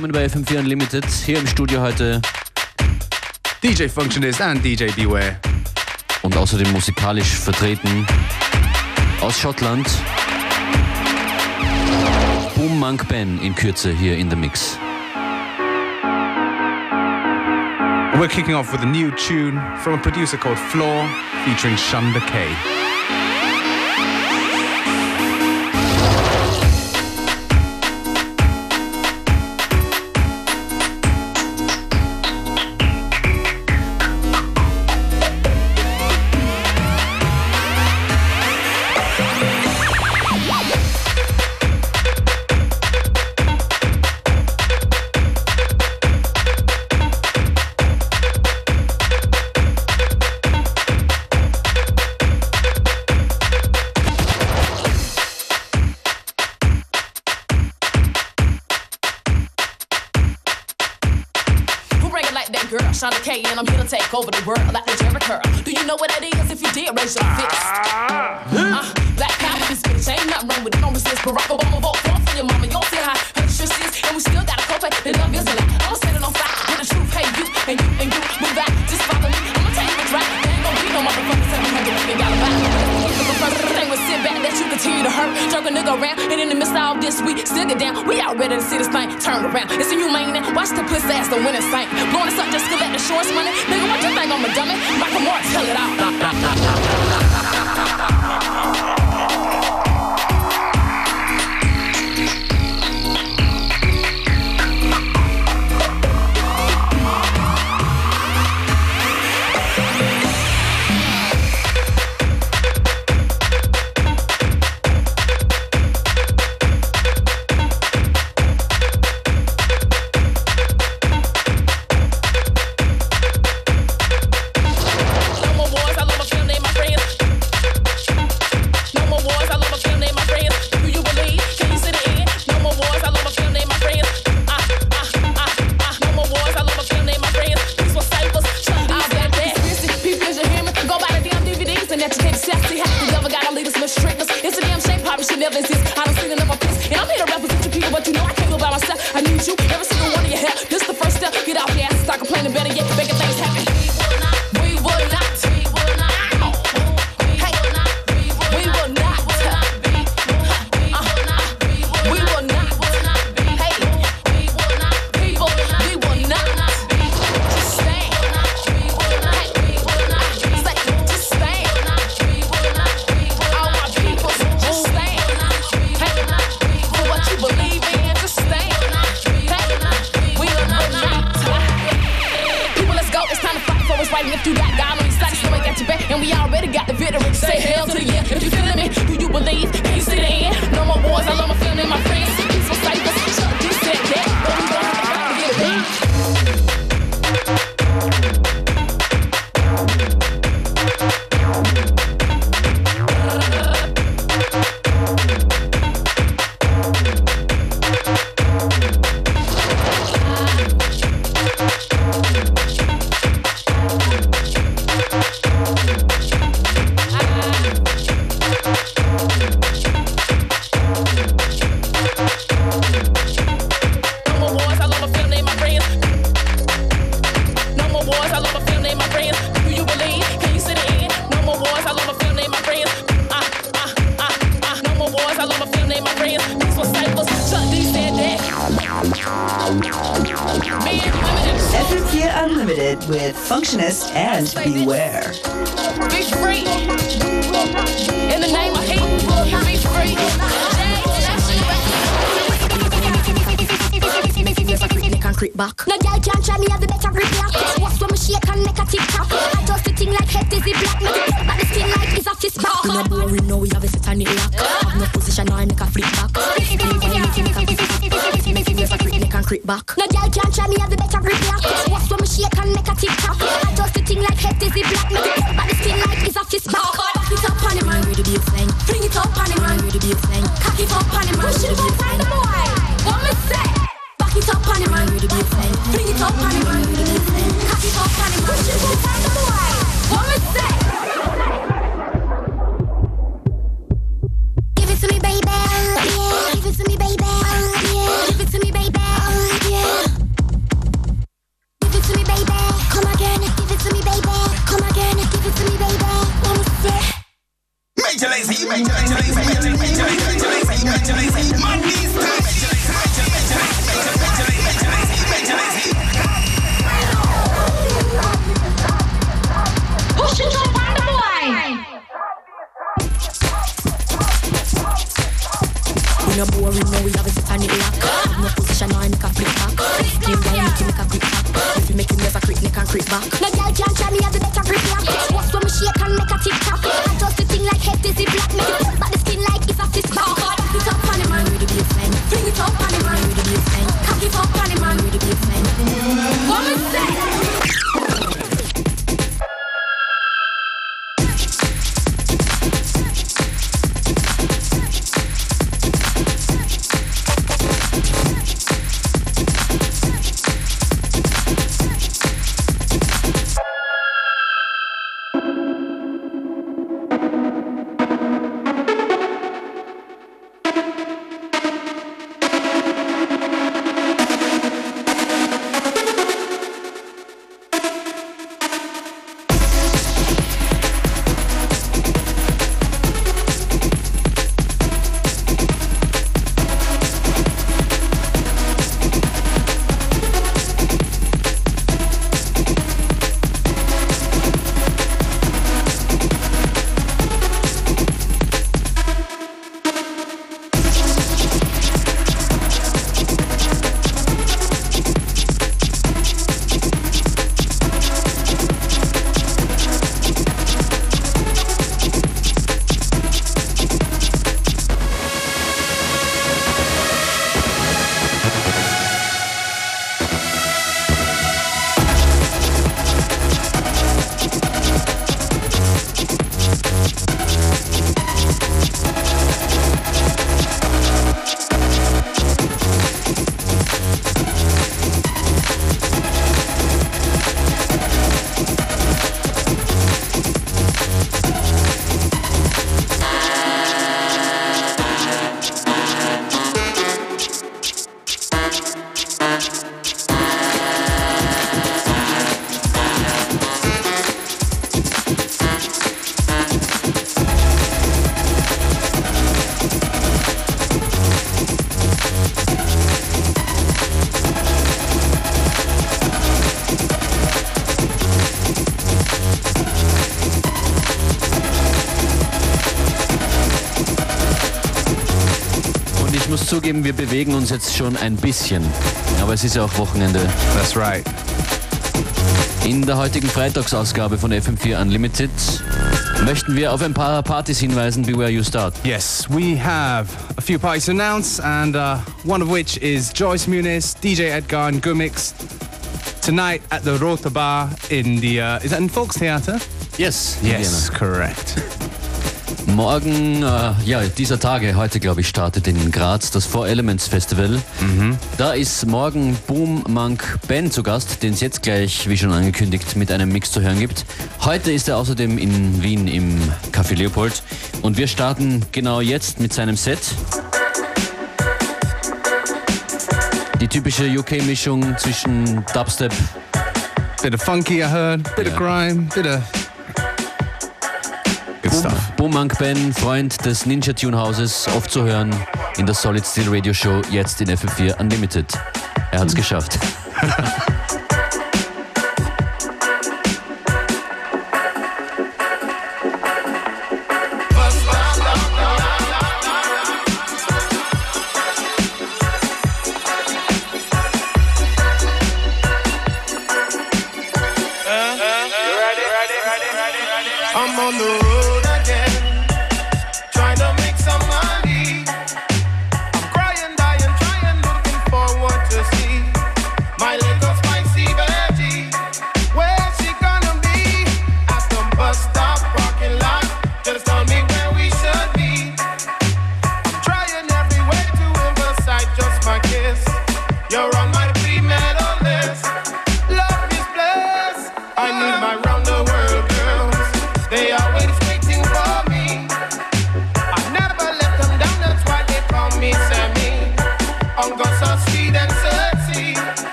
Willkommen bei FM4 Unlimited. Hier im Studio heute DJ Functionist and DJ Beware. Und außerdem musikalisch vertreten aus Schottland. Boom Monk Ben in Kürze hier in the Mix. We're kicking off with a new tune from a producer called Floor featuring Shunda K. continue to hurt. Jerk a nigga around, and in the midst of all this, we still get down. We out ready to see this thing turn around. It's inhumane, and watch the pussy ass the winning saint. Blowing this up just to let the shorts money. Nigga, what you think I'm a dummy? Michael Moore, tell it out. yeah. and beware. Be free. In the name of hate, be free. Concrete back. No girl can't try me, have the better reply. What's when me shake and make a tick tock? I just sitting like head dizzy black. Me the but the skin like is a fist back. No boring, now we have a certain lock. Have no position, now I make a flip back. Concrete back. No back. participe zugeben, wir bewegen uns jetzt schon ein bisschen. Aber es ist ja auch Wochenende. That's right. In der heutigen Freitagsausgabe von FM4 Unlimited möchten wir auf ein paar Partys hinweisen, Beware You Start. Yes, we have a few parties to announce, and uh, one of which is Joyce Muniz, DJ Edgar, and Gumix tonight at the Rota Bar in the. Uh, is that in Volkstheater? Yes. Yes, correct. Morgen, äh, ja, dieser Tage, heute glaube ich, startet in Graz das Four Elements Festival. Da ist morgen Boom Monk Ben zu Gast, den es jetzt gleich, wie schon angekündigt, mit einem Mix zu hören gibt. Heute ist er außerdem in Wien im Café Leopold und wir starten genau jetzt mit seinem Set. Die typische UK-Mischung zwischen Dubstep, Bit of funky, I heard. Bit of Yeah. grime. Bit of. Monk Ben, Freund des Ninja Tune Hauses, oft zu hören in der Solid Steel Radio Show, jetzt in FM4 Unlimited. Er hat's geschafft.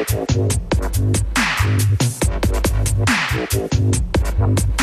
For me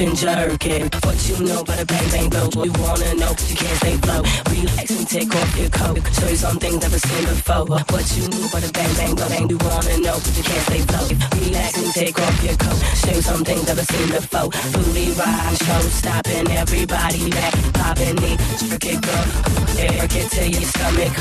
and jerk it. What you know about a bang bang blow? You wanna know, but you can't stay flow. Relax and take off your coat. Show you some things never seen before. What you know about a bang bang blow? You wanna know, but you can't stay flow. Relax and take off your coat. Show you some things never seen before. Booty ride, show stopping everybody back. Popping me, jerk it, girl. Jerk it to your stomach.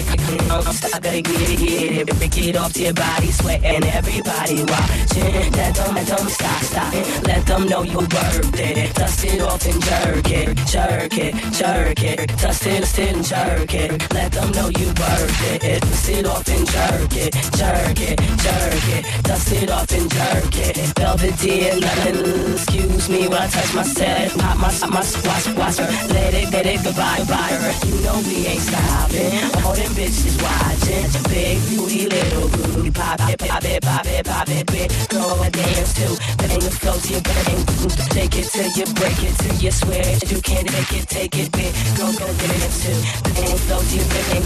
Don't stop, gotta get it, get it. Break it off to your body, sweating everybody watching. That don't, that don't stop, stop it. Let them know you're worth it. Dust it off and jerk it, jerk it, jerk it. Dust it, dust it and jerk it. Let them know you worth it. Dust it off and jerk it, jerk it, jerk it. Dust it off and jerk it. Velveteen, nothing. Excuse me when I touch my set. Pop my, my squash, squash her. Let it, let it, goodbye, goodbye her. You know we ain't stopping. All them bitches watching. Big booty, little booty. Pop it, pop it, pop it, pop it, bitch. Go and dance too. Bang the flow to your bang. Take it till you break it till you swear you can't take it, take it, bitch. Go, go, dance too. Bang the flow to your bang.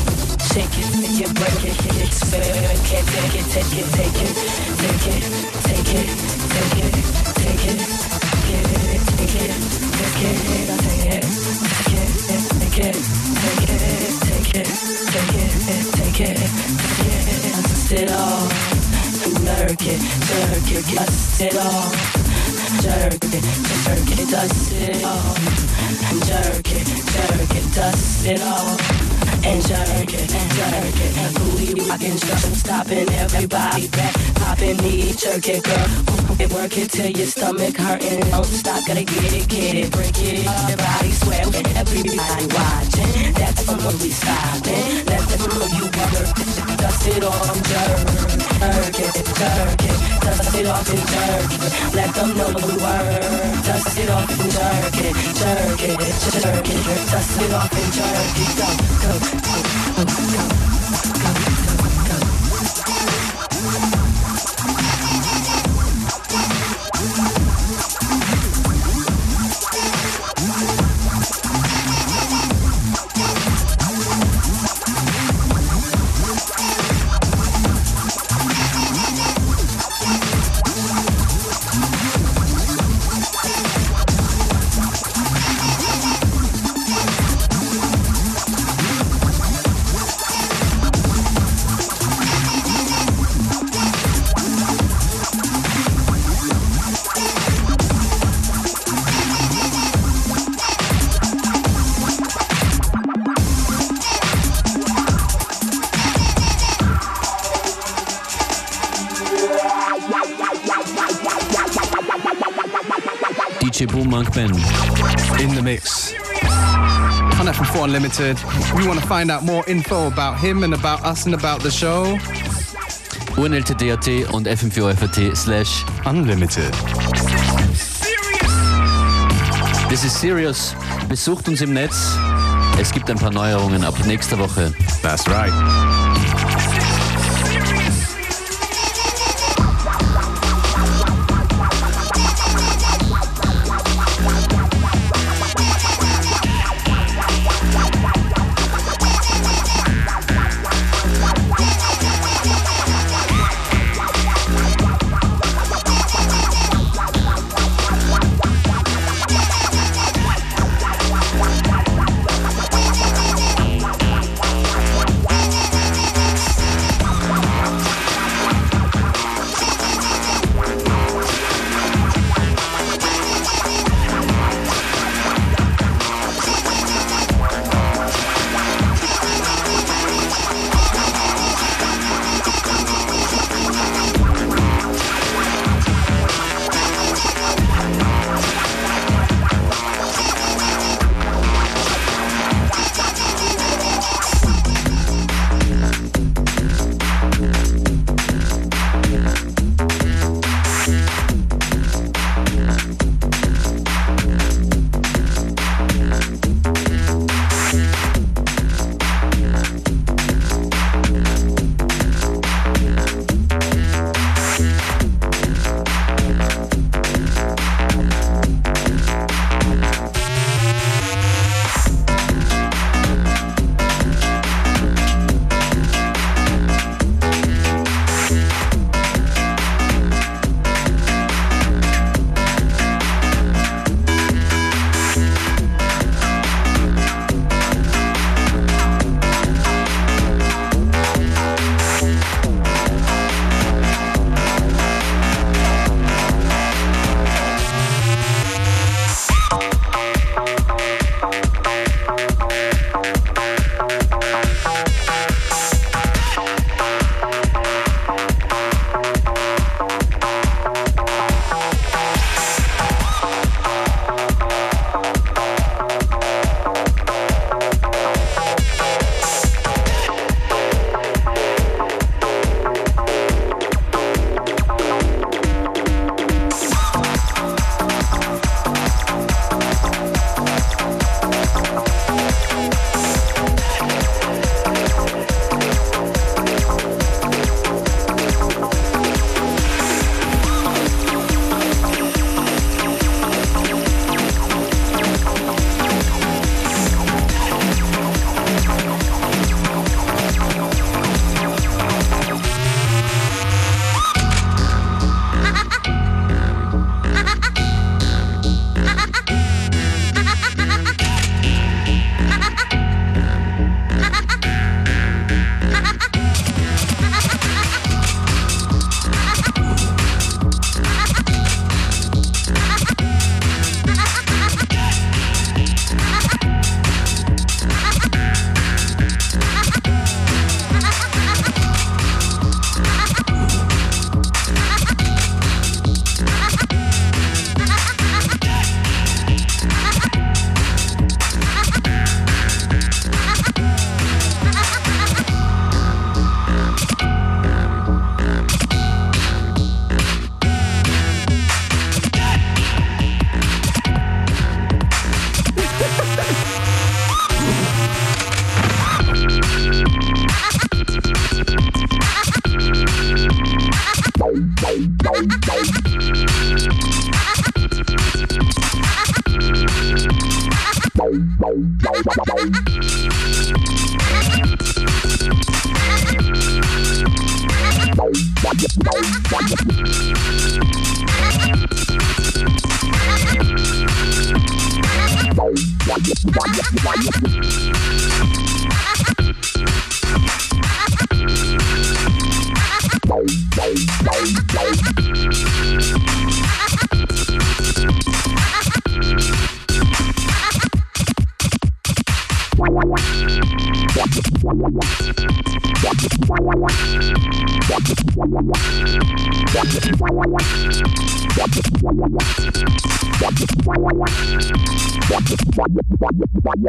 Shake it till you break it. Hit it, swear you can't take it, take it, take it, take it, take it, take it, take it, take it, take it, take it, take it, take it, take it, take it, take it, take it, take it, dust it off, jerk it, jerk it, dust it off, jerk it, jerk it, dust it off, jerk it, jerk it, dust it off. And jerk it, jerk it, booty rockin', stop, stopping everybody back, popping me, jerk it, girl, it, work it till your stomach hurting, don't stop, gotta get it, get it, break it, everybody sweating, everybody watching, that's when we stopping, let them know you work dust it off, jerk, jerk it, jerk it, dust it off and jerk it, let them know you work, dust it off and jerk it, jerk it, jerk it, dust it off and jerk it, go, go, go, go, go, go, Unlimited. If you want to find out more info about him and about us and about the show, UNLTD.at und FM4FAT slash Unlimited. This is Serious. Besucht uns im Netz. Es gibt ein paar Neuerungen ab nächster Woche. That's right.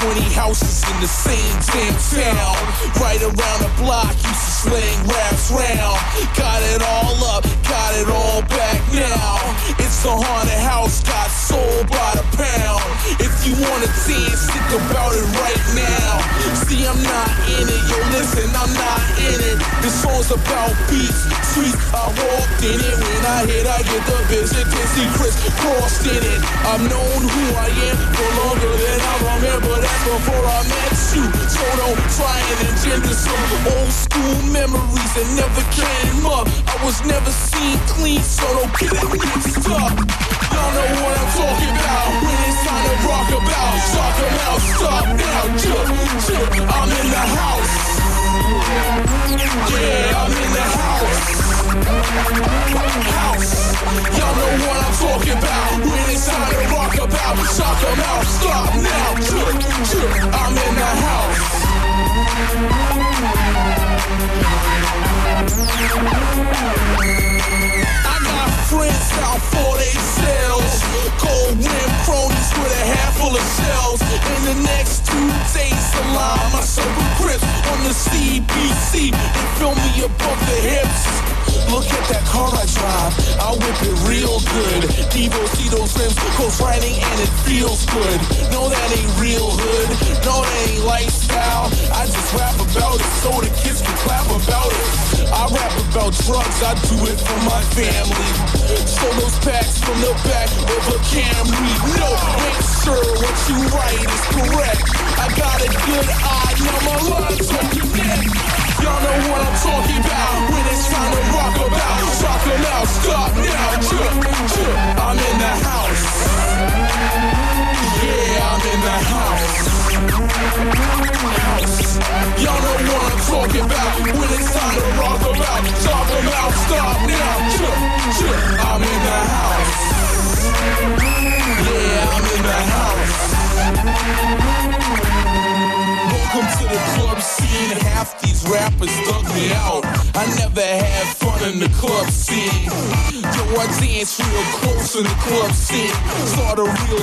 20 houses in the same damn town. Right around the block, used to sling raps round. Got it all up, got it all back now. It's a haunted house, got sold by the pound. If you wanna dance, think about it right now. See, I'm not in it, yo, listen, I'm not in it. This song's about beats, sweet. I walked in it. When I hit, I get the visit, Dizzy Chris crossed in it. I've known who I am for longer than I remember. That's before I met you. So don't try and engender some old school memories that never came up. I was never seen clean, so don't get it mixed up. Y'all know what I'm talking about when it's time to rock about. Talk about, stop now, jump, jump. I'm in the house. Yeah, I'm in the house. House. Y'all know what I'm talking about when it's time to rock about. Stop now. I'm in the house. CBC. They fill me above the hips. Look at that car I drive, I whip it real good. Devo see those rims, goes riding and it feels good. No, that ain't real hood, no, that ain't lifestyle. I just rap about it so the kids can clap about it. I rap about drugs, I do it for my family. Stole those packs from the back of a Camry. No, sure what you write is correct. I got a good eye, now my lines will connect. Y'all know what I'm talking about when it's time to rock about. Rock 'em out, stop now, jump, jump. I'm in the house. Yeah, I'm in the house. House. Y'all know what I'm talking about when it's time to rock about. Talk 'em out, stop now, jump, jump. I'm in the house. Yeah, I'm the house. Welcome to the club scene. Half these rappers dug me out. I never had fun in the club scene. Yo, I dance real close in the club scene. Start a real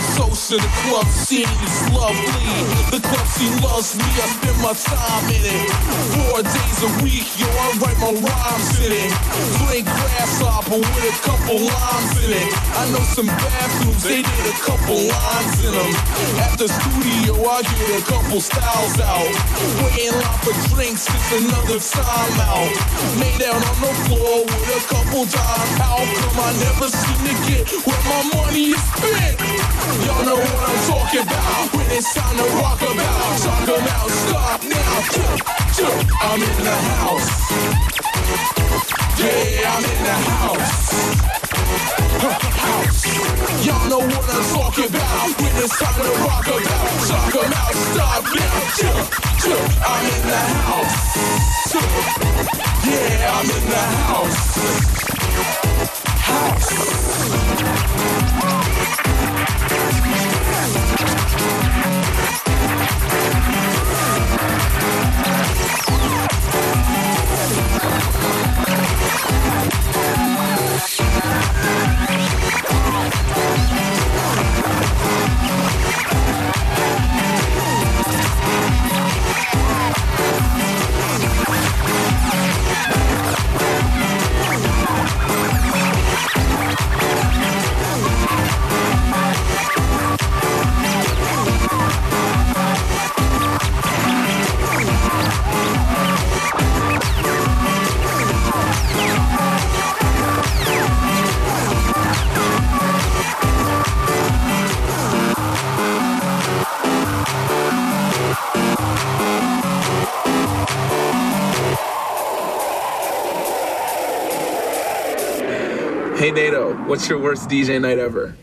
in the club scene. It's lovely. The club scene loves me. I spend my time in it. Four days a week, yo, I write my rhymes in it. Play grasshopper with a couple lines in it. I know some bathrooms, they did a couple lines in them. At the studio, I get a couple styles out. Waiting for drinks, it's another time out. Made out on the floor with a couple dimes. How come I never seem to get where my money is spent? Y'all know what I'm talking about when it's time to rock about. Talk about, stop now. I'm in the house. Yeah, I'm in the house. Y'all know what I'm talking about when it's time to rock about. Talk about, stop now, jump, jump. I'm in the house. Yeah, I'm in the house. What's your worst DJ night ever?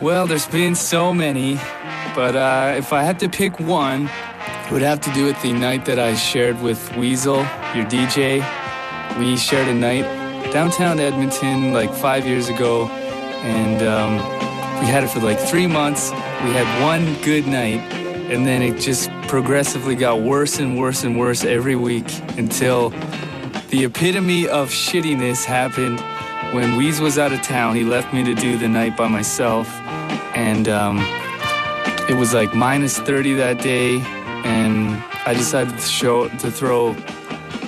Well, there's been so many, but uh, if I had to pick one, it would have to do with the night that I shared with Weasel, your DJ. We shared a night downtown Edmonton like five years ago, and um, we had it for like three months. We had one good night, and then it just progressively got worse and worse and worse every week until the epitome of shittiness happened when Weez was out of town. He left me to do the night by myself, and um, it was like minus 30 that day, and I decided to show to throw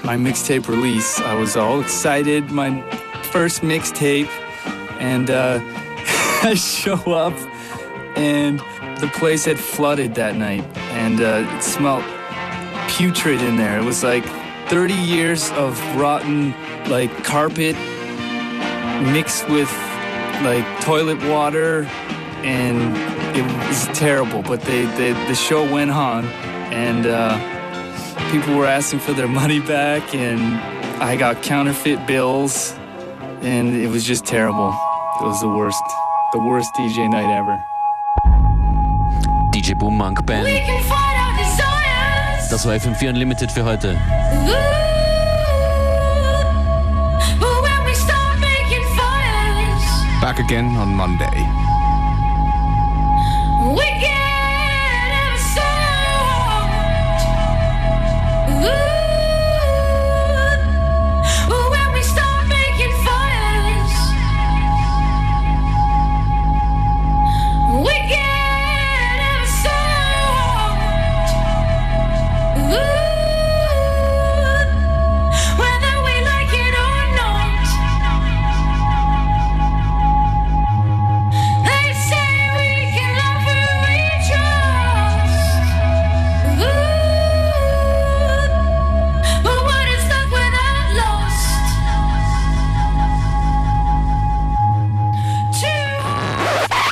my mixtape release. I was all excited, my first mixtape, and uh, I show up, and the place had flooded that night, and uh, it smelled putrid in there. It was like 30 years of rotten, like carpet mixed with like toilet water, and it was terrible. But they, they the show went on, and uh, people were asking for their money back, and I got counterfeit bills, and it was just terrible. It was the worst, the worst DJ night ever. DJ Boom Monk Band. Das war FM4 Unlimited für heute. Again on Monday.